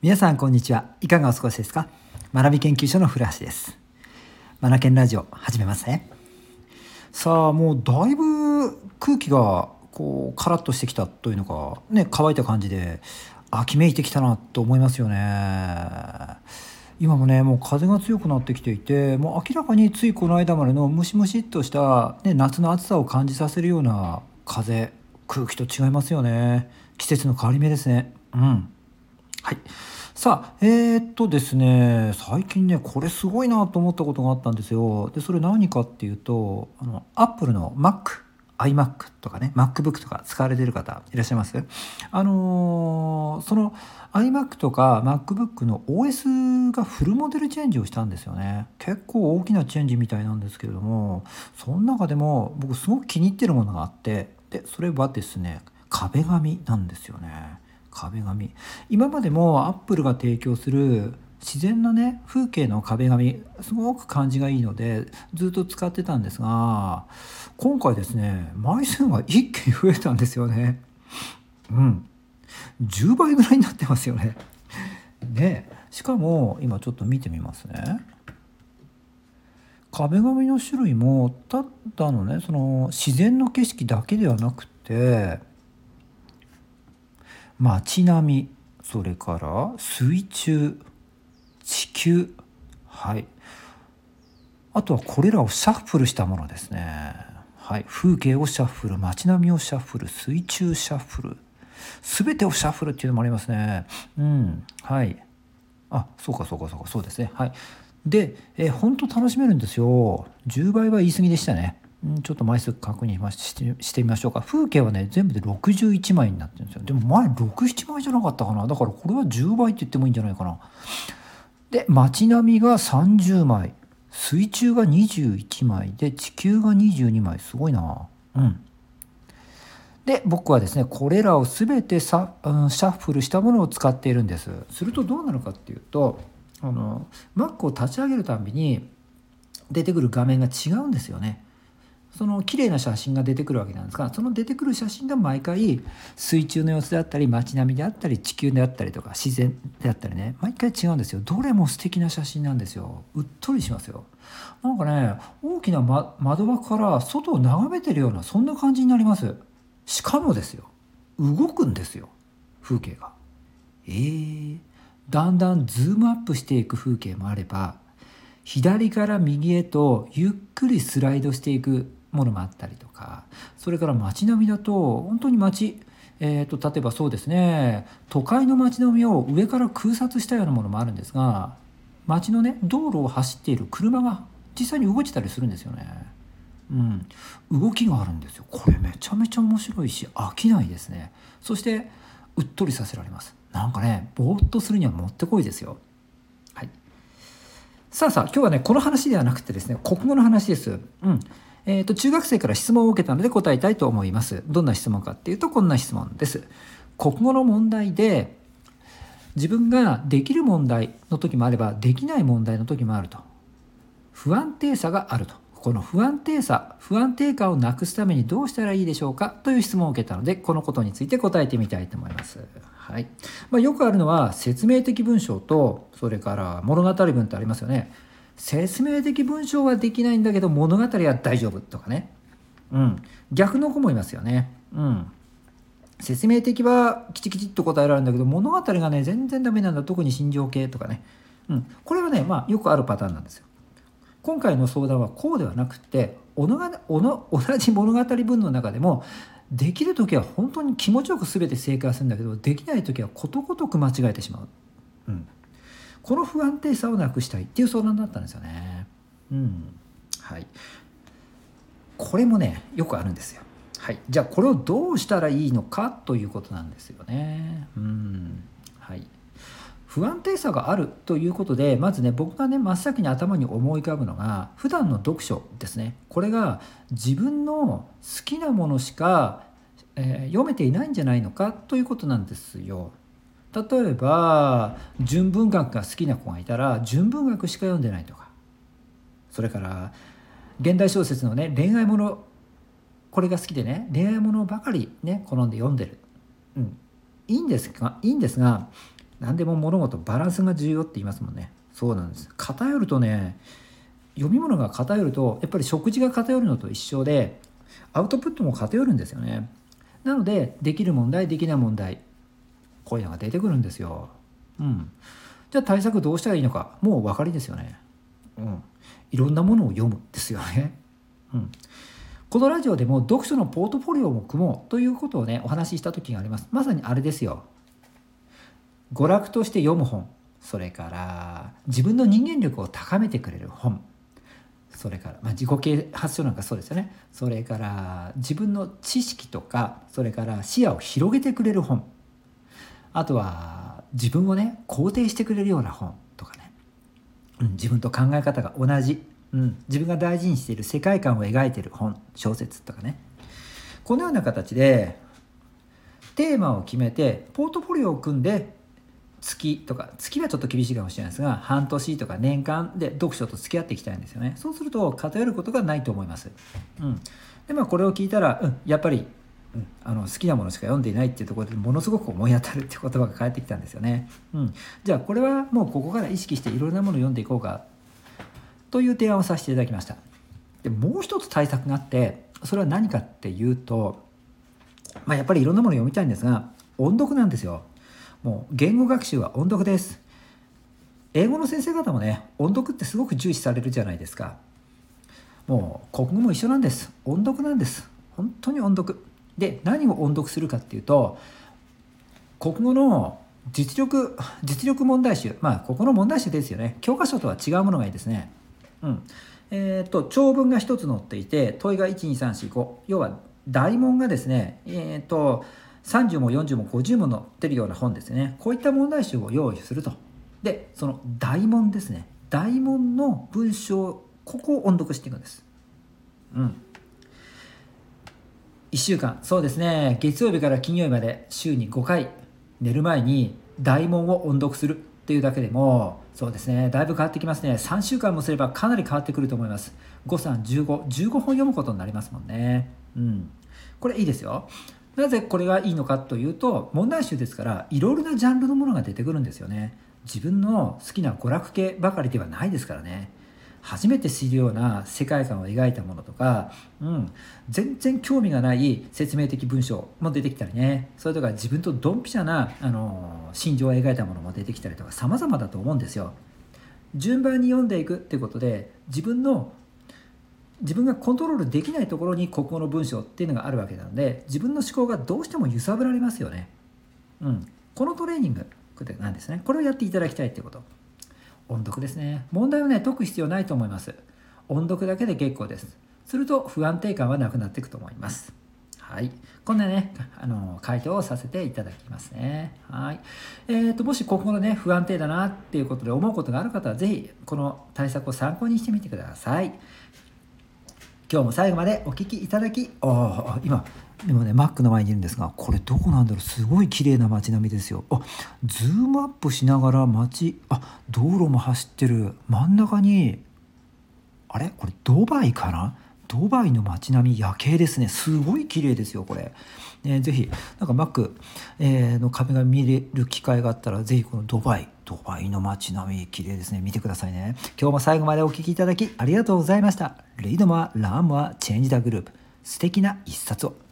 皆さんこんにちは。いかがお過ごしですか？学び研究所の古橋です。学研ラジオ始めますね。さあもうだいぶ空気がこうカラッとしてきたというのかね乾いた感じで秋めいてきたなと思いますよね。今もねもう風が強くなってきていてもう明らかについこの間までのムシムシっとした、ね、夏の暑さを感じさせるような風空気と違いますよね。季節の変わり目ですね。うん。はい。さあ、えー、っとですね、最近ね、これすごいなと思ったことがあったんですよ。で、それ何かっていうと、あの、Apple の Mac、iMac とかね、MacBook とか使われてる方いらっしゃいます？あのー、その iMac とか MacBook の OS がフルモデルチェンジをしたんですよね。結構大きなチェンジみたいなんですけれども、その中でも僕すごく気に入ってるものがあって、で、それはですね、壁紙なんですよね。壁紙。今までもアップルが提供する自然なね風景の壁紙すごく感じがいいのでずっと使ってたんですが今回ですね枚数が一気に増えたんですよね。うん。10倍ぐらいになってますよね。ね。しかも今ちょっと見てみますね。壁紙の種類もただのねその自然の景色だけではなくて街並みそれから水中地球はい。あとはこれらをシャッフルしたものですね。はい。風景をシャッフル街並みをシャッフル水中シャッフル全てをシャッフルっていうのもありますね。うん。はい。あそうかそうかそうか。そうですね。はい。で、え、本当楽しめるんですよ。10倍は言い過ぎでしたね。ちょっと枚数確認してしてみましょうか。風景はね全部で61枚になってるんですよ。でも前67枚じゃなかったかな。だからこれは10倍って言ってもいいんじゃないかな。で街並みが30枚。水中が21枚。で地球が22枚。すごいな。うん。で僕はですねこれらを全てさ、うん、シャッフルしたものを使っているんです。するとどうなるかっていうとあの Mac を立ち上げるたびに出てくる画面が違うんですよね。その綺麗な写真が出てくるわけなんですがその出てくる写真が毎回水中の様子であったり街並みであったり地球であったりとか自然であったりね。毎回違うんですよ。どれも素敵な写真なんですよ。うっとりしますよ。なんかね大きな、ま、窓枠から外を眺めてるようなそんな感じになります。しかもですよ。動くんですよ。風景が。えー、だんだんズームアップしていく風景もあれば左から右へとゆっくりスライドしていくものもあったりとか。それから街並みだと本当に街えーと、例えばそうですね都会の街並みを上から空撮したようなものもあるんですが街のね道路を走っている車が実際に動いてたりするんですよね。うん、動きがあるんですよ。これめちゃめちゃ面白いし飽きないですね。そしてうっとりさせられます。なんかねぼーっとするにはもってこいですよ。はい。さあさあ今日はねこの話ではなくてですね国語の話です。うん。えーと、中学生から質問を受けたので答えたいと思います。どんな質問かっていうとこんな質問です。国語の問題で自分ができる問題の時もあればできない問題の時もあると。不安定さがあると。この不安定さ、不安定感をなくすためにどうしたらいいでしょうか？という質問を受けたので、このことについて答えてみたいと思います。はい。まあ、よくあるのは説明的文章と、それから物語文ってありますよね。説明的文章はできないんだけど物語は大丈夫とかね。うん。逆の子もいますよね。うん。説明的はきちきちっと答えられるんだけど物語がね全然ダメなんだ特に心情系とかね、うん、これはねまあよくあるパターンなんですよ今回の相談はこうではなくておのがおの同じ物語文の中でもできる時は本当に気持ちよく全て正解するんだけどできない時はことごとく間違えてしまう、この不安定さをなくしたいっていう相談だったんですよね。うん。はい。これもね、よくあるんですよ。はい。じゃあこれをどうしたらいいのかということなんですよね。うん。はい。不安定さがあるということでまずね僕がね真っ先に頭に思い浮かぶのが普段の読書ですねこれが自分の好きなものしか、えー、読めていないんじゃないのかということなんですよ。例えば純文学が好きな子がいたら純文学しか読んでないとか。それから現代小説のね恋愛ものこれが好きでね恋愛ものばかりね好んで読んでる、うん、いいんですがいいんですが何でも物事バランスが重要って言いますもんね。そうなんです。偏るとね読み物が偏るとやっぱり食事が偏るのと一緒でアウトプットも偏るんですよね。なのでできる問題できない問題こういうのが出てくるんですよ。うん。じゃあ対策どうしたらいいのかもうお分かりですよね。うん。いろんなものを読むですよね。うん。このラジオでも読書のポートフォリオも組もうということをねお話しした時があります。まさにあれですよ。娯楽として読む本。それから自分の人間力を高めてくれる本。それから、まあ、自己啓発書なんかそうですよね。それから自分の知識とかそれから視野を広げてくれる本。あとは自分をね肯定してくれるような本とかね、うん、自分と考え方が同じ、うん、自分が大事にしている世界観を描いている本小説とかね。このような形でテーマを決めてポートフォリオを組んで月とか月はちょっと厳しいかもしれないですが半年とか年間で読書と付き合っていきたいんですよね。そうすると偏ることがないと思います、うん、でまあこれを聞いたら、うん、やっぱり、あの好きなものしか読んでいないっていうところでものすごく思い当たるっていう言葉が返ってきたんですよね、うん、じゃあこれはもうここから意識していろんなものを読んでいこうかという提案をさせていただきました。でもう一つ対策があってそれは何かっていうとまあ、やっぱりいろんなものを読みたいんですが音読なんですよ。もう言語学習は音読です。英語の先生方もね音読ってすごく重視されるじゃないですか。もう国語も一緒なんです。音読なんです。本当に音読。で何を音読するかっていうと国語の実力実力問題集。まあここの問題集ですよね。教科書とは違うものがいいですね。うん。えっ、ー、と長文が1つ載っていて問いが12345要は大問がですねえっ、ー、と30も40も50も載ってるような本ですね。こういった問題集を用意すると。でその大問ですね。大問の文章ここを音読していくんです。うん。1週間。そうですね。月曜日から金曜日まで週に5回寝る前に大問を音読するっていうだけでもそうですね。だいぶ変わってきますね。3週間もすればかなり変わってくると思います。531515本読むことになりますもんね。うん。これいいですよ。なぜこれがいいのかというと問題集ですからいろいろなジャンルのものが出てくるんですよね。自分の好きな娯楽系ばかりではないですからね。初めて知るような世界観を描いたものとか、うん、全然興味がない説明的文章も出てきたりね。それとか自分とドンピシャなあの心情を描いたものも出てきたりとか様々だと思うんですよ。順番に読んでいくってことで自分の自分がコントロールできないところに国語の文章っていうのがあるわけなので自分の思考がどうしても揺さぶられますよね。うん、このトレーニングなんですね。これをやっていただきたいってこと。音読ですね。問題をね解く必要ないと思います。音読だけで結構です。すると不安定感はなくなっていくと思います。はい。こんなねあの回答をさせていただきますね。はい。えーと、もしここのね不安定だなっていうことで思うことがある方は是非この対策を参考にしてみてください。今日も最後までお聴きいただき、ああ、今、でもね、マックの前にいるんですが、これどこなんだろう？すごい綺麗な街並みですよ。あ、ズームアップしながら街、あ、道路も走ってる。真ん中に、あれ？これドバイかな？ドバイの街並み夜景ですね。すごい綺麗ですよこれ、ね、ぜひなんかマック、えー、の壁が見れる機会があったらぜひこのドバイドバイの街並み綺麗ですね。見てくださいね。今日も最後までお聴きいただきありがとうございました。 Read more, learn more, change the globe。素敵な一冊を。